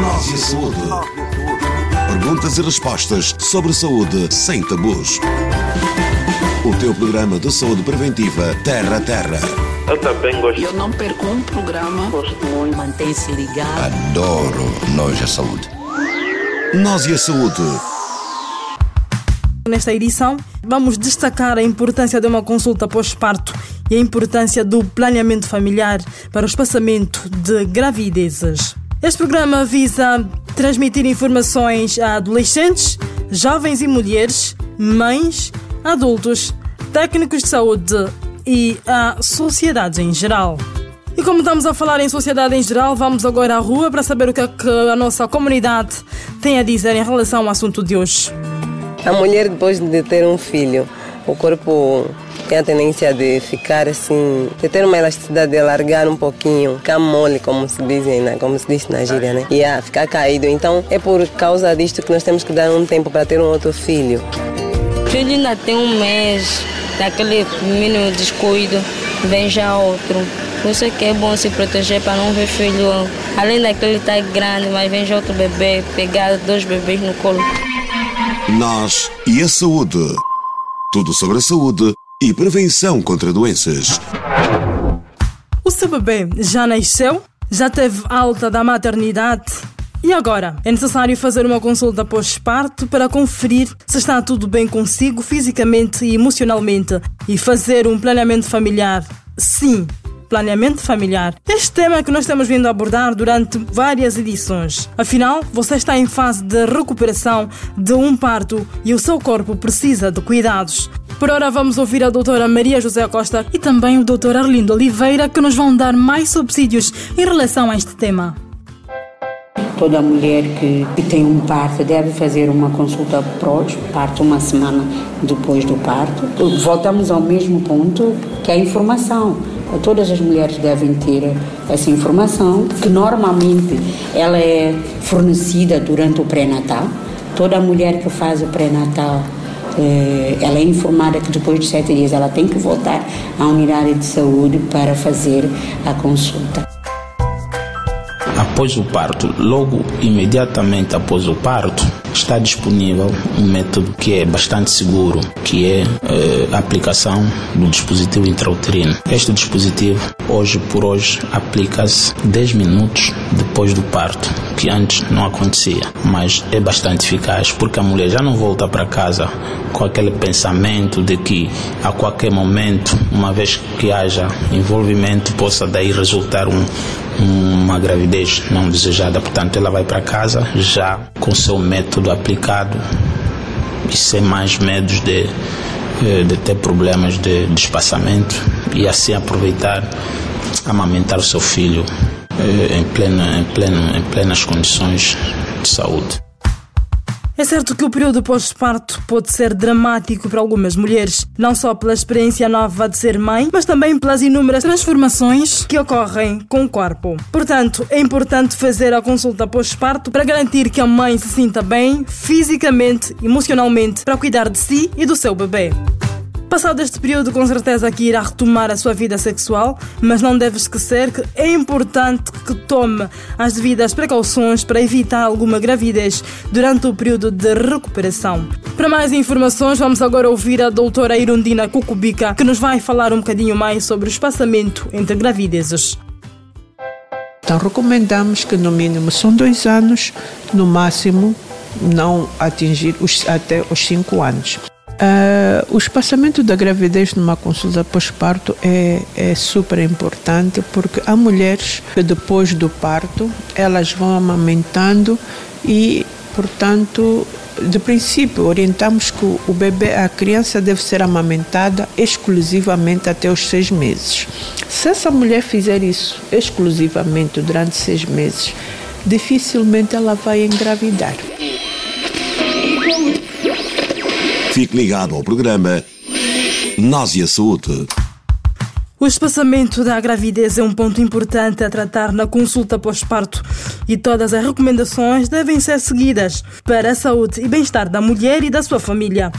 Nós e a saúde. Perguntas e respostas sobre saúde sem tabus. O teu programa de saúde preventiva Terra a Terra. Eu também gosto. Eu não perco um programa. Gosto muito. Mantém-se ligado. Adoro Nós e a Saúde. Nós e a Saúde. Nesta edição, vamos destacar a importância de uma consulta pós-parto e a importância do planeamento familiar para o espaçamento de gravidezes. Este programa visa transmitir informações a adolescentes, jovens e mulheres, mães, adultos, técnicos de saúde e à sociedade em geral. E como estamos a falar em sociedade em geral, vamos agora à rua para saber o que, é que a nossa comunidade tem a dizer em relação ao assunto de hoje. A mulher, depois de ter um filho, o corpo tem a tendência de ficar assim, de ter uma elasticidade de alargar um pouquinho, ficar mole, como se diz, né? como se diz na gíria, né? E a ficar caído. Então é por causa disto que nós temos que dar um tempo para ter um outro filho. O filho ainda tem um mês, daquele mínimo descuido, vem já outro. Por isso que é bom se proteger para não ver filho, além daquele estar tá grande, mas vem já outro bebê, pegar dois bebês no colo. Nós e a saúde. Tudo sobre a saúde e prevenção contra doenças. O seu bebê já nasceu? Já teve alta da maternidade? E agora? É necessário fazer uma consulta pós-parto para conferir se está tudo bem consigo fisicamente e emocionalmente e fazer um planeamento familiar. Sim, planeamento familiar. Este tema é que nós temos vindo a abordar durante várias edições. Afinal, você está em fase de recuperação de um parto e o seu corpo precisa de cuidados. Por ora, vamos ouvir a doutora Maria José Costa e também o doutor Arlindo Oliveira, que nos vão dar mais subsídios em relação a este tema toda mulher que, que, tem um parto deve fazer uma consulta prós, parto uma semana depois do parto. Voltamos ao mesmo ponto que é a informação. Todas as mulheres devem ter essa informação, que normalmente ela é fornecida durante o pré-natal. Toda mulher que faz o pré-natal, eh, ela é informada que depois de sete dias ela tem que voltar à unidade de saúde para fazer a consulta após o parto, logo imediatamente após o parto, está disponível um método que é bastante seguro, que é eh, a aplicação do dispositivo intrauterino. Este dispositivo, hoje por hoje, aplica-se 10 minutos depois do parto, que antes não acontecia, mas é bastante eficaz porque a mulher já não volta para casa com aquele pensamento de que a qualquer momento, uma vez que haja envolvimento, possa daí resultar um uma gravidez não desejada. Portanto, ela vai para casa já com seu método aplicado e sem mais medos de, eh, de ter problemas de, de espaçamento e assim aproveitar, amamentar o seu filho em, plena, em, pleno, em plenas condições de saúde. É certo que o período pós-parto pode ser dramático para algumas mulheres, não só pela experiência nova de ser mãe, mas também pelas inúmeras transformações que ocorrem com o corpo. Portanto, é importante fazer a consulta pós-parto para garantir que a mãe se sinta bem fisicamente, emocionalmente, para cuidar de si e do seu bebê. Passado este período, com certeza que irá retomar a sua vida sexual, mas não deve esquecer que é importante que tome as devidas precauções para evitar alguma gravidez durante o período de recuperação. Para mais informações, vamos agora ouvir a doutora Irundina Cucubica, que nos vai falar um bocadinho mais sobre o espaçamento entre gravidezes. Então, recomendamos que no mínimo são dois anos, no máximo não atingir os, até os cinco anos. Uh, o espaçamento da gravidez numa consulta pós-parto é, é super importante porque há mulheres que depois do parto elas vão amamentando e, portanto, de princípio, orientamos que o bebê, a criança deve ser amamentada exclusivamente até os seis meses. Se essa mulher fizer isso exclusivamente durante seis meses, dificilmente ela vai engravidar. Fique ligado ao programa Nós e a Saúde. O espaçamento da gravidez é um ponto importante a tratar na consulta pós-parto e todas as recomendações devem ser seguidas para a saúde e bem-estar da mulher e da sua família.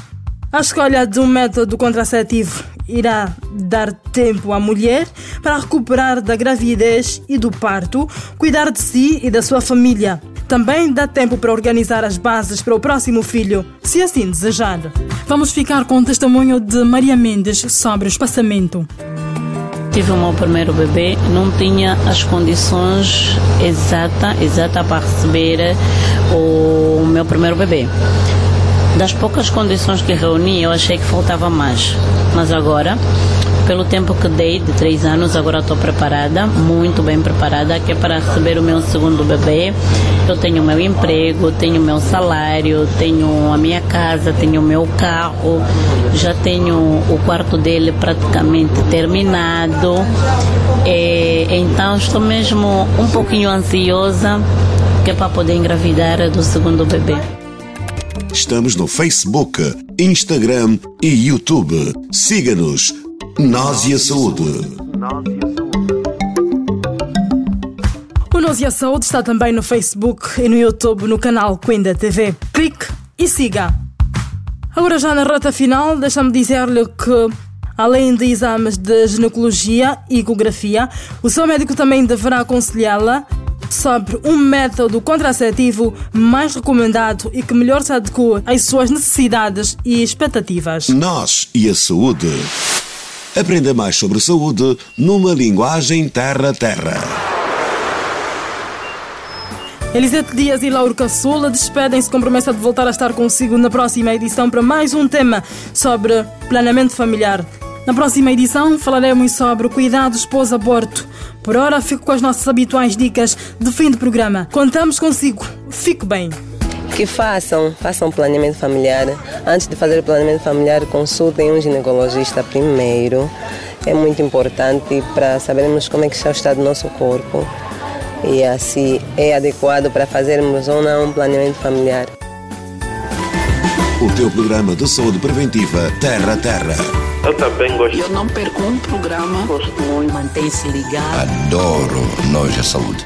A escolha de um método contraceptivo irá dar tempo à mulher para recuperar da gravidez e do parto, cuidar de si e da sua família também dá tempo para organizar as bases para o próximo filho, se assim desejar. Vamos ficar com o testemunho de Maria Mendes sobre o espaçamento. Tive o meu primeiro bebê, não tinha as condições exatas exata para receber o meu primeiro bebê. Das poucas condições que reuni, eu achei que faltava mais. Mas agora, pelo tempo que dei, de três anos, agora estou preparada, muito bem preparada, que é para receber o meu segundo bebê. Eu tenho meu emprego, tenho meu salário, tenho a minha casa, tenho o meu carro, já tenho o quarto dele praticamente terminado. E, então estou mesmo um pouquinho ansiosa que é para poder engravidar do segundo bebê. Estamos no Facebook, Instagram e YouTube. Siga-nos. Nós e a Saúde. O Nós e a Saúde está também no Facebook e no YouTube no canal Quinda TV. Clique e siga. Agora já na reta final, deixa-me dizer-lhe que Além de exames de ginecologia e ecografia, o seu médico também deverá aconselhá-la sobre um método contraceptivo mais recomendado e que melhor se adequa às suas necessidades e expectativas. Nós e a saúde. Aprenda mais sobre saúde numa linguagem terra-terra. Elisete Dias e Lauro Caçula despedem-se com promessa de voltar a estar consigo na próxima edição para mais um tema sobre planeamento familiar. Na próxima edição falaremos sobre cuidados pós-aborto. Por hora, fico com as nossas habituais dicas de fim de programa. Contamos consigo. Fique bem. Que façam, façam planeamento familiar. Antes de fazer o planeamento familiar, consultem um ginecologista primeiro. É muito importante para sabermos como é que está o estado do nosso corpo e assim é adequado para fazermos ou não um planeamento familiar. O teu programa de saúde preventiva Terra a Terra. Eu também gosto. Eu não perco um programa. Gosto muito. Mantém-se ligado. Adoro Nós a Saúde.